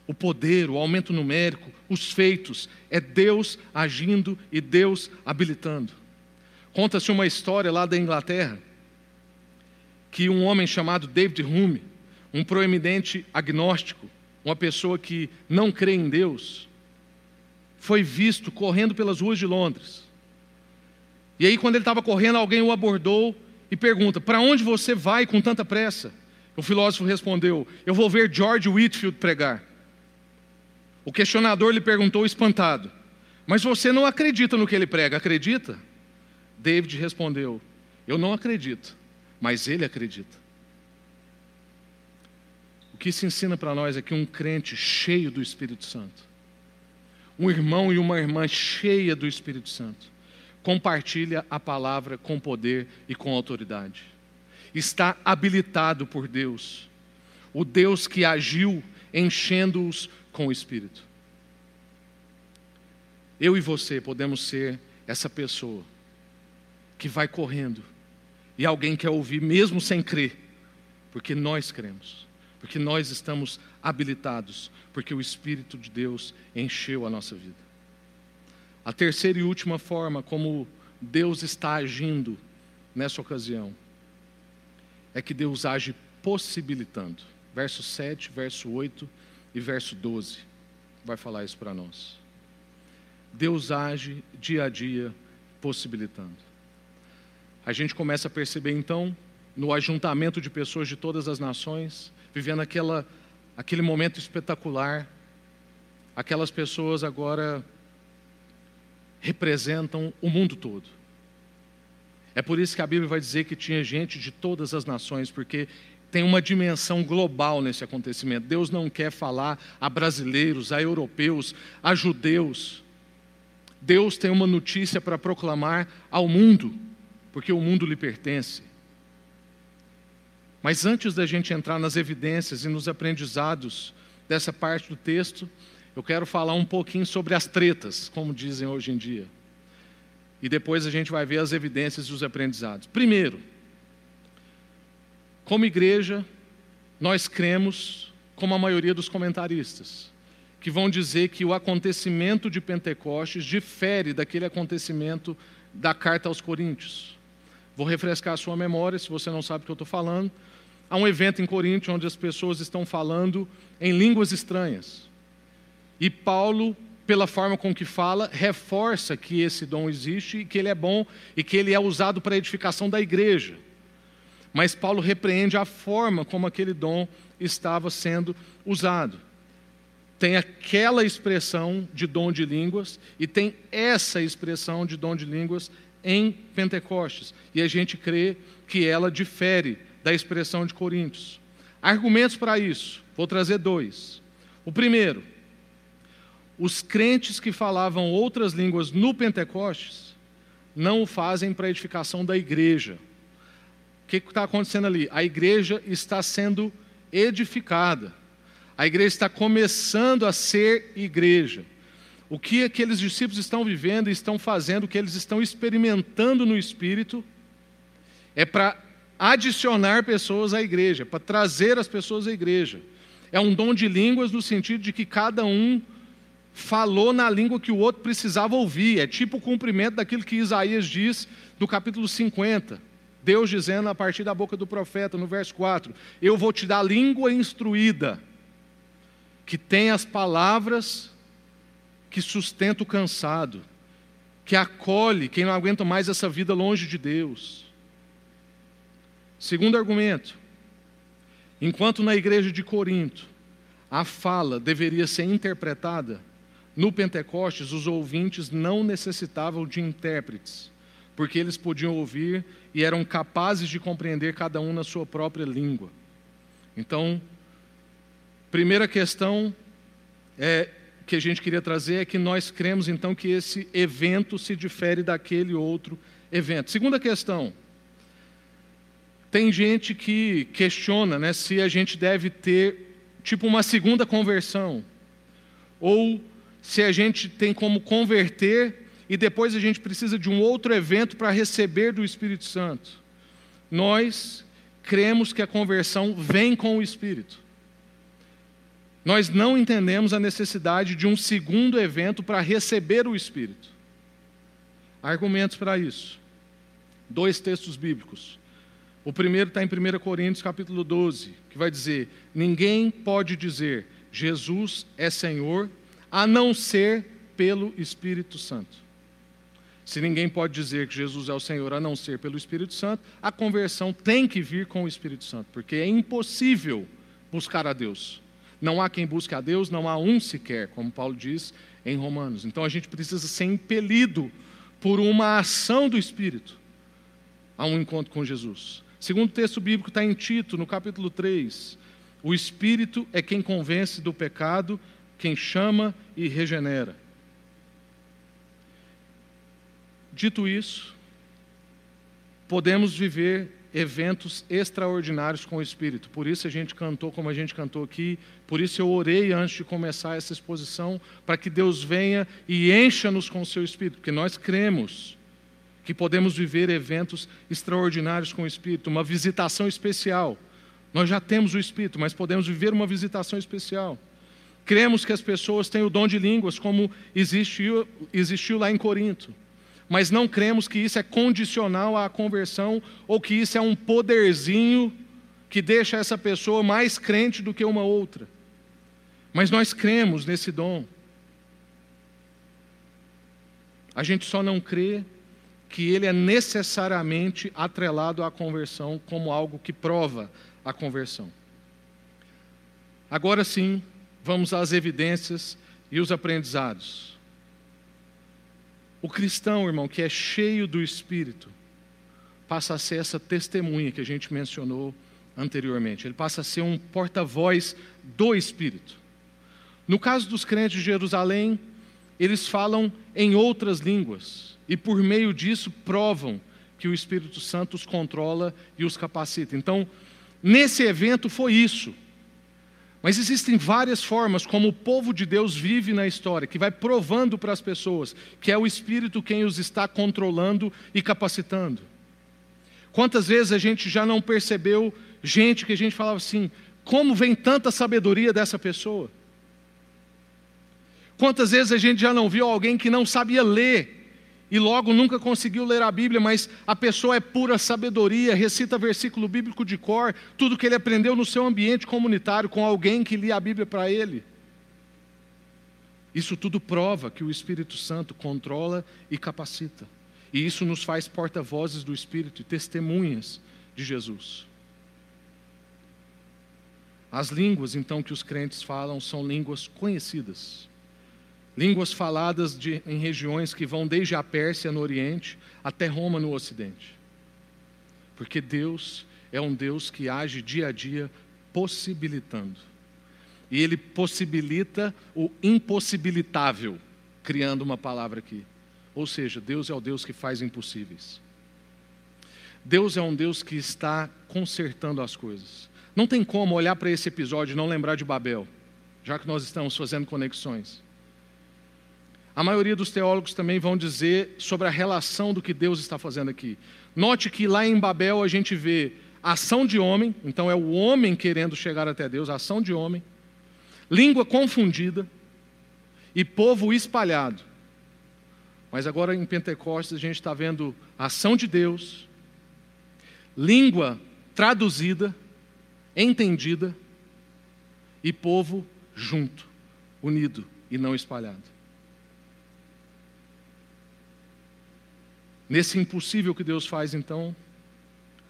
O poder, o aumento numérico, os feitos, é Deus agindo e Deus habilitando. Conta-se uma história lá da Inglaterra que um homem chamado David Hume, um proeminente agnóstico, uma pessoa que não crê em Deus, foi visto correndo pelas ruas de Londres. E aí, quando ele estava correndo, alguém o abordou e pergunta: Para onde você vai com tanta pressa? O filósofo respondeu: Eu vou ver George Whitfield pregar. O questionador lhe perguntou espantado: Mas você não acredita no que ele prega, acredita? David respondeu: Eu não acredito, mas ele acredita. O que se ensina para nós é que um crente cheio do Espírito Santo, um irmão e uma irmã cheia do Espírito Santo, compartilha a palavra com poder e com autoridade. Está habilitado por Deus, o Deus que agiu enchendo-os com o Espírito. Eu e você podemos ser essa pessoa que vai correndo e alguém quer ouvir mesmo sem crer, porque nós cremos porque nós estamos habilitados, porque o Espírito de Deus encheu a nossa vida. A terceira e última forma como Deus está agindo nessa ocasião é que Deus age possibilitando. Verso 7, verso 8 e verso 12 vai falar isso para nós. Deus age dia a dia possibilitando. A gente começa a perceber então, no ajuntamento de pessoas de todas as nações, vivendo aquela, aquele momento espetacular. Aquelas pessoas agora representam o mundo todo. É por isso que a Bíblia vai dizer que tinha gente de todas as nações, porque tem uma dimensão global nesse acontecimento. Deus não quer falar a brasileiros, a europeus, a judeus. Deus tem uma notícia para proclamar ao mundo, porque o mundo lhe pertence. Mas antes da gente entrar nas evidências e nos aprendizados dessa parte do texto, eu quero falar um pouquinho sobre as tretas, como dizem hoje em dia. E depois a gente vai ver as evidências e os aprendizados. Primeiro, como igreja, nós cremos, como a maioria dos comentaristas, que vão dizer que o acontecimento de Pentecostes difere daquele acontecimento da carta aos Coríntios. Vou refrescar a sua memória, se você não sabe o que eu estou falando. Há um evento em Corinto onde as pessoas estão falando em línguas estranhas. E Paulo, pela forma com que fala, reforça que esse dom existe e que ele é bom e que ele é usado para a edificação da igreja. Mas Paulo repreende a forma como aquele dom estava sendo usado. Tem aquela expressão de dom de línguas e tem essa expressão de dom de línguas em Pentecostes. E a gente crê que ela difere da expressão de Coríntios. Argumentos para isso, vou trazer dois. O primeiro, os crentes que falavam outras línguas no Pentecostes não o fazem para a edificação da igreja. O que está acontecendo ali? A igreja está sendo edificada. A igreja está começando a ser igreja. O que aqueles discípulos estão vivendo e estão fazendo, o que eles estão experimentando no Espírito, é para adicionar pessoas à igreja, para trazer as pessoas à igreja. É um dom de línguas no sentido de que cada um falou na língua que o outro precisava ouvir. É tipo o cumprimento daquilo que Isaías diz no capítulo 50. Deus dizendo a partir da boca do profeta, no verso 4: Eu vou te dar língua instruída, que tem as palavras que sustenta o cansado, que acolhe quem não aguenta mais essa vida longe de Deus. Segundo argumento, enquanto na igreja de Corinto a fala deveria ser interpretada, no Pentecostes os ouvintes não necessitavam de intérpretes, porque eles podiam ouvir e eram capazes de compreender cada um na sua própria língua. Então, primeira questão é, que a gente queria trazer é que nós cremos então que esse evento se difere daquele outro evento. Segunda questão, tem gente que questiona né, se a gente deve ter tipo uma segunda conversão, ou se a gente tem como converter e depois a gente precisa de um outro evento para receber do Espírito Santo. Nós cremos que a conversão vem com o Espírito. Nós não entendemos a necessidade de um segundo evento para receber o Espírito. Argumentos para isso. Dois textos bíblicos. O primeiro está em 1 Coríntios capítulo 12, que vai dizer: Ninguém pode dizer Jesus é Senhor, a não ser pelo Espírito Santo. Se ninguém pode dizer que Jesus é o Senhor a não ser pelo Espírito Santo, a conversão tem que vir com o Espírito Santo, porque é impossível buscar a Deus. Não há quem busque a Deus, não há um sequer, como Paulo diz em Romanos. Então a gente precisa ser impelido por uma ação do Espírito a um encontro com Jesus. Segundo texto bíblico está em Tito, no capítulo 3. O Espírito é quem convence do pecado, quem chama e regenera. Dito isso, podemos viver eventos extraordinários com o Espírito. Por isso a gente cantou como a gente cantou aqui, por isso eu orei antes de começar essa exposição, para que Deus venha e encha-nos com o seu Espírito, porque nós cremos que podemos viver eventos extraordinários com o Espírito, uma visitação especial. Nós já temos o Espírito, mas podemos viver uma visitação especial. Cremos que as pessoas têm o dom de línguas, como existiu, existiu lá em Corinto. Mas não cremos que isso é condicional à conversão ou que isso é um poderzinho que deixa essa pessoa mais crente do que uma outra. Mas nós cremos nesse dom. A gente só não crê que ele é necessariamente atrelado à conversão como algo que prova a conversão. Agora sim, vamos às evidências e os aprendizados. O cristão, irmão, que é cheio do Espírito, passa a ser essa testemunha que a gente mencionou anteriormente. Ele passa a ser um porta-voz do Espírito. No caso dos crentes de Jerusalém, eles falam em outras línguas e por meio disso provam que o Espírito Santo os controla e os capacita. Então, nesse evento foi isso. Mas existem várias formas como o povo de Deus vive na história, que vai provando para as pessoas que é o Espírito quem os está controlando e capacitando. Quantas vezes a gente já não percebeu gente que a gente falava assim: como vem tanta sabedoria dessa pessoa? Quantas vezes a gente já não viu alguém que não sabia ler e logo nunca conseguiu ler a Bíblia, mas a pessoa é pura sabedoria, recita versículo bíblico de cor, tudo que ele aprendeu no seu ambiente comunitário, com alguém que lia a Bíblia para ele. Isso tudo prova que o Espírito Santo controla e capacita. E isso nos faz porta-vozes do Espírito e testemunhas de Jesus. As línguas, então, que os crentes falam são línguas conhecidas línguas faladas de, em regiões que vão desde a Pérsia no Oriente até Roma no Ocidente. Porque Deus é um Deus que age dia a dia possibilitando. E Ele possibilita o impossibilitável, criando uma palavra aqui. Ou seja, Deus é o Deus que faz impossíveis. Deus é um Deus que está consertando as coisas. Não tem como olhar para esse episódio e não lembrar de Babel, já que nós estamos fazendo conexões. A maioria dos teólogos também vão dizer sobre a relação do que Deus está fazendo aqui. Note que lá em Babel a gente vê ação de homem, então é o homem querendo chegar até Deus, ação de homem, língua confundida e povo espalhado. Mas agora em Pentecostes a gente está vendo ação de Deus, língua traduzida, entendida e povo junto, unido e não espalhado. Nesse impossível que Deus faz, então,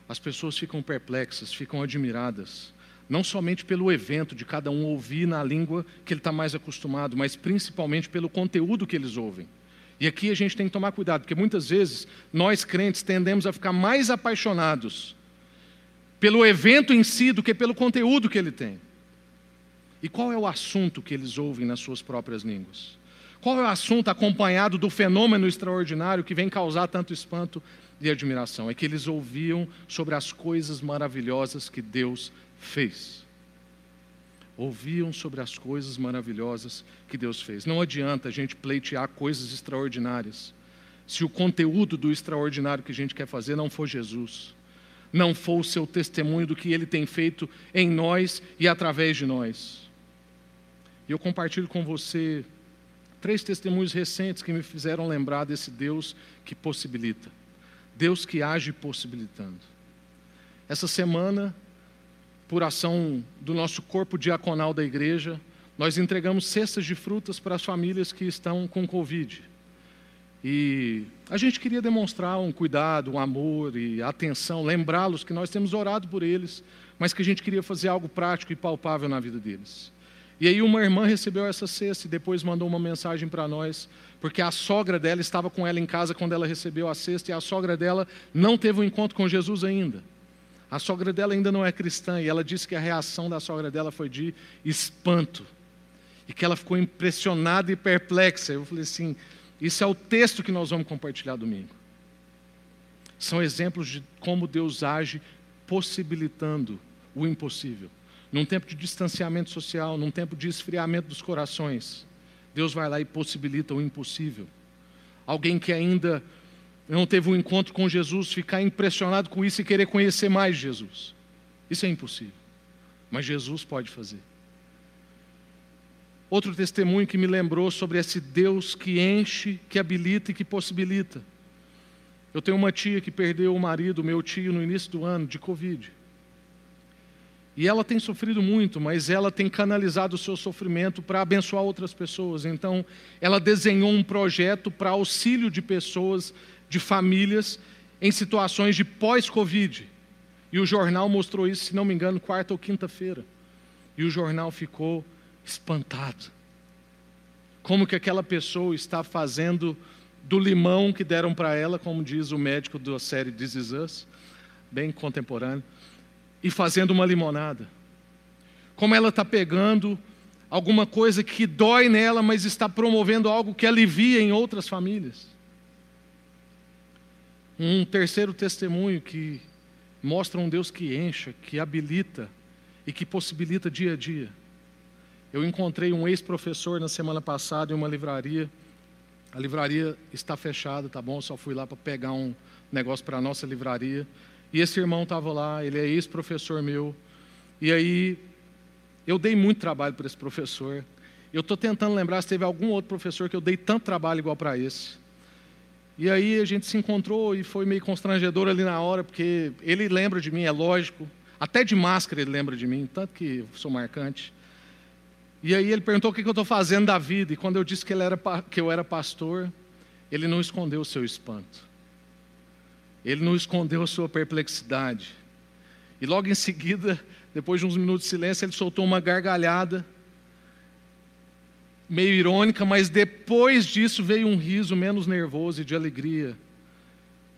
as pessoas ficam perplexas, ficam admiradas, não somente pelo evento de cada um ouvir na língua que ele está mais acostumado, mas principalmente pelo conteúdo que eles ouvem. E aqui a gente tem que tomar cuidado, porque muitas vezes nós crentes tendemos a ficar mais apaixonados pelo evento em si do que pelo conteúdo que ele tem. E qual é o assunto que eles ouvem nas suas próprias línguas? Qual é o assunto acompanhado do fenômeno extraordinário que vem causar tanto espanto e admiração? É que eles ouviam sobre as coisas maravilhosas que Deus fez. Ouviam sobre as coisas maravilhosas que Deus fez. Não adianta a gente pleitear coisas extraordinárias se o conteúdo do extraordinário que a gente quer fazer não for Jesus, não for o seu testemunho do que ele tem feito em nós e através de nós. E eu compartilho com você três testemunhos recentes que me fizeram lembrar desse Deus que possibilita. Deus que age possibilitando. Essa semana, por ação do nosso corpo diaconal da igreja, nós entregamos cestas de frutas para as famílias que estão com Covid. E a gente queria demonstrar um cuidado, um amor e atenção, lembrá-los que nós temos orado por eles, mas que a gente queria fazer algo prático e palpável na vida deles. E aí uma irmã recebeu essa cesta e depois mandou uma mensagem para nós, porque a sogra dela estava com ela em casa quando ela recebeu a cesta e a sogra dela não teve um encontro com Jesus ainda. A sogra dela ainda não é cristã e ela disse que a reação da sogra dela foi de espanto e que ela ficou impressionada e perplexa. Eu falei assim: isso é o texto que nós vamos compartilhar domingo. São exemplos de como Deus age possibilitando o impossível num tempo de distanciamento social, num tempo de esfriamento dos corações, Deus vai lá e possibilita o impossível. Alguém que ainda não teve um encontro com Jesus, ficar impressionado com isso e querer conhecer mais Jesus. Isso é impossível. Mas Jesus pode fazer. Outro testemunho que me lembrou sobre esse Deus que enche, que habilita e que possibilita. Eu tenho uma tia que perdeu o marido, meu tio, no início do ano, de Covid. E ela tem sofrido muito, mas ela tem canalizado o seu sofrimento para abençoar outras pessoas. Então, ela desenhou um projeto para auxílio de pessoas, de famílias, em situações de pós-Covid. E o jornal mostrou isso, se não me engano, quarta ou quinta-feira. E o jornal ficou espantado. Como que aquela pessoa está fazendo do limão que deram para ela, como diz o médico da série This Is Us, bem contemporâneo e fazendo uma limonada. Como ela está pegando alguma coisa que dói nela, mas está promovendo algo que alivia em outras famílias. Um terceiro testemunho que mostra um Deus que encha, que habilita e que possibilita dia a dia. Eu encontrei um ex-professor na semana passada em uma livraria. A livraria está fechada, tá bom? só fui lá para pegar um negócio para a nossa livraria. E esse irmão estava lá, ele é ex-professor meu. E aí, eu dei muito trabalho para esse professor. Eu estou tentando lembrar se teve algum outro professor que eu dei tanto trabalho igual para esse. E aí a gente se encontrou e foi meio constrangedor ali na hora, porque ele lembra de mim, é lógico. Até de máscara ele lembra de mim, tanto que sou marcante. E aí ele perguntou o que eu estou fazendo da vida. E quando eu disse que, ele era, que eu era pastor, ele não escondeu o seu espanto. Ele não escondeu a sua perplexidade. E logo em seguida, depois de uns minutos de silêncio, ele soltou uma gargalhada, meio irônica, mas depois disso veio um riso menos nervoso e de alegria,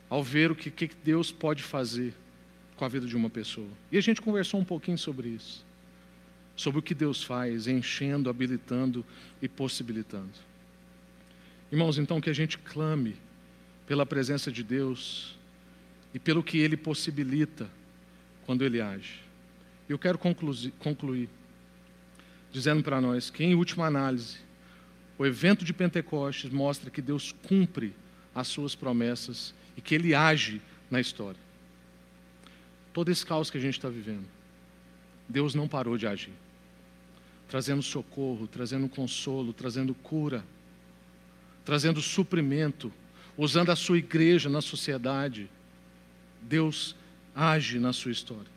ao ver o que, que Deus pode fazer com a vida de uma pessoa. E a gente conversou um pouquinho sobre isso, sobre o que Deus faz, enchendo, habilitando e possibilitando. Irmãos, então que a gente clame pela presença de Deus e pelo que ele possibilita quando ele age. Eu quero concluir dizendo para nós que, em última análise, o evento de Pentecostes mostra que Deus cumpre as suas promessas e que ele age na história. Todo esse caos que a gente está vivendo, Deus não parou de agir, trazendo socorro, trazendo consolo, trazendo cura, trazendo suprimento, usando a sua igreja na sociedade Deus age na sua história.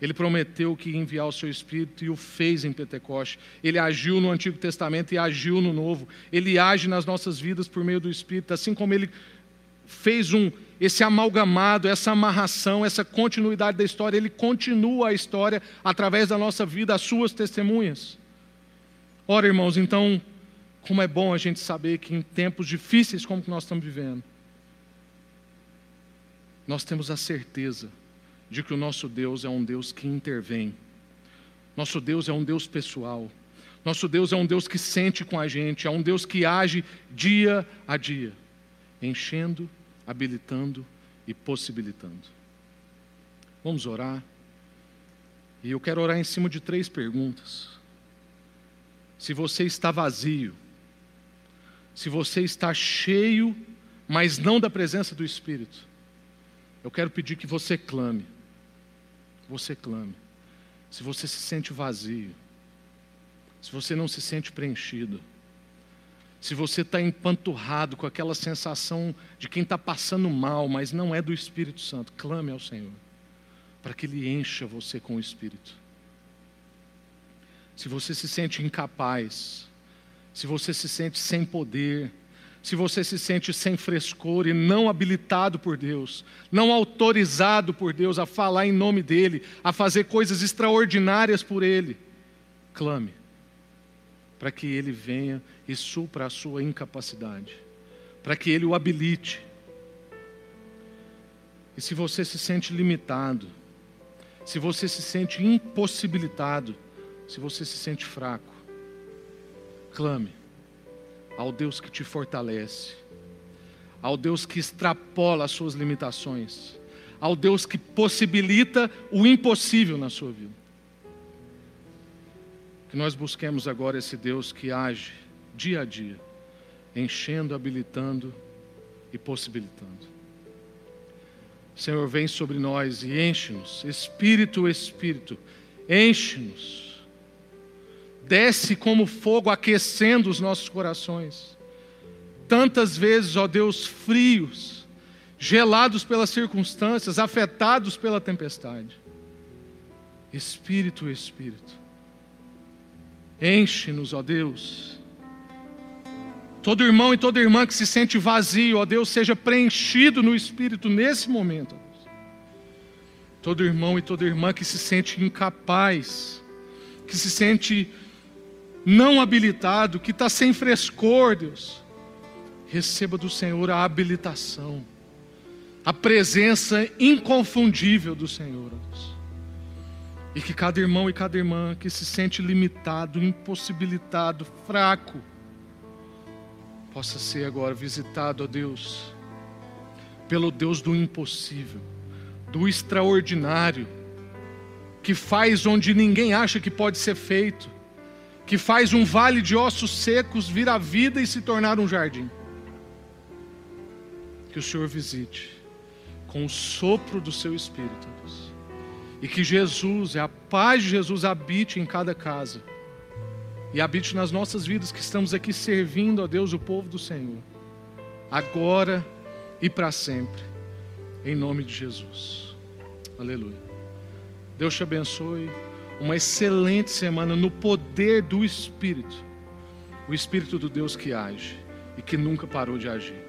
Ele prometeu que ia enviar o seu Espírito e o fez em Pentecoste. Ele agiu no Antigo Testamento e agiu no Novo. Ele age nas nossas vidas por meio do Espírito, assim como ele fez um esse amalgamado, essa amarração, essa continuidade da história, ele continua a história através da nossa vida, as suas testemunhas. Ora, irmãos, então, como é bom a gente saber que em tempos difíceis como que nós estamos vivendo, nós temos a certeza de que o nosso Deus é um Deus que intervém. Nosso Deus é um Deus pessoal. Nosso Deus é um Deus que sente com a gente, é um Deus que age dia a dia, enchendo, habilitando e possibilitando. Vamos orar. E eu quero orar em cima de três perguntas. Se você está vazio, se você está cheio, mas não da presença do Espírito, eu quero pedir que você clame. Você clame. Se você se sente vazio, se você não se sente preenchido, se você está empanturrado com aquela sensação de quem está passando mal, mas não é do Espírito Santo, clame ao Senhor, para que Ele encha você com o Espírito. Se você se sente incapaz, se você se sente sem poder, se você se sente sem frescor e não habilitado por Deus, não autorizado por Deus a falar em nome dEle, a fazer coisas extraordinárias por Ele, clame, para que Ele venha e supra a sua incapacidade, para que Ele o habilite. E se você se sente limitado, se você se sente impossibilitado, se você se sente fraco, clame ao Deus que te fortalece, ao Deus que extrapola as suas limitações, ao Deus que possibilita o impossível na sua vida. Que nós busquemos agora esse Deus que age dia a dia, enchendo, habilitando e possibilitando. Senhor, vem sobre nós e enche-nos, Espírito, Espírito, enche-nos desce como fogo, aquecendo os nossos corações. Tantas vezes, ó Deus, frios, gelados pelas circunstâncias, afetados pela tempestade. Espírito, Espírito, enche-nos, ó Deus. Todo irmão e toda irmã que se sente vazio, ó Deus, seja preenchido no Espírito nesse momento. Todo irmão e toda irmã que se sente incapaz, que se sente não habilitado, que está sem frescor, Deus, receba do Senhor a habilitação, a presença inconfundível do Senhor, Deus. E que cada irmão e cada irmã que se sente limitado, impossibilitado, fraco, possa ser agora visitado, ó Deus, pelo Deus do impossível, do extraordinário, que faz onde ninguém acha que pode ser feito que faz um vale de ossos secos vir à vida e se tornar um jardim. Que o Senhor visite com o sopro do seu Espírito, Deus. E que Jesus, a paz de Jesus, habite em cada casa. E habite nas nossas vidas que estamos aqui servindo a Deus, o povo do Senhor. Agora e para sempre. Em nome de Jesus. Aleluia. Deus te abençoe uma excelente semana no poder do Espírito, o Espírito do Deus que age e que nunca parou de agir.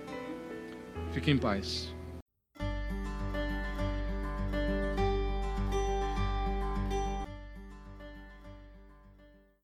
Fique em paz.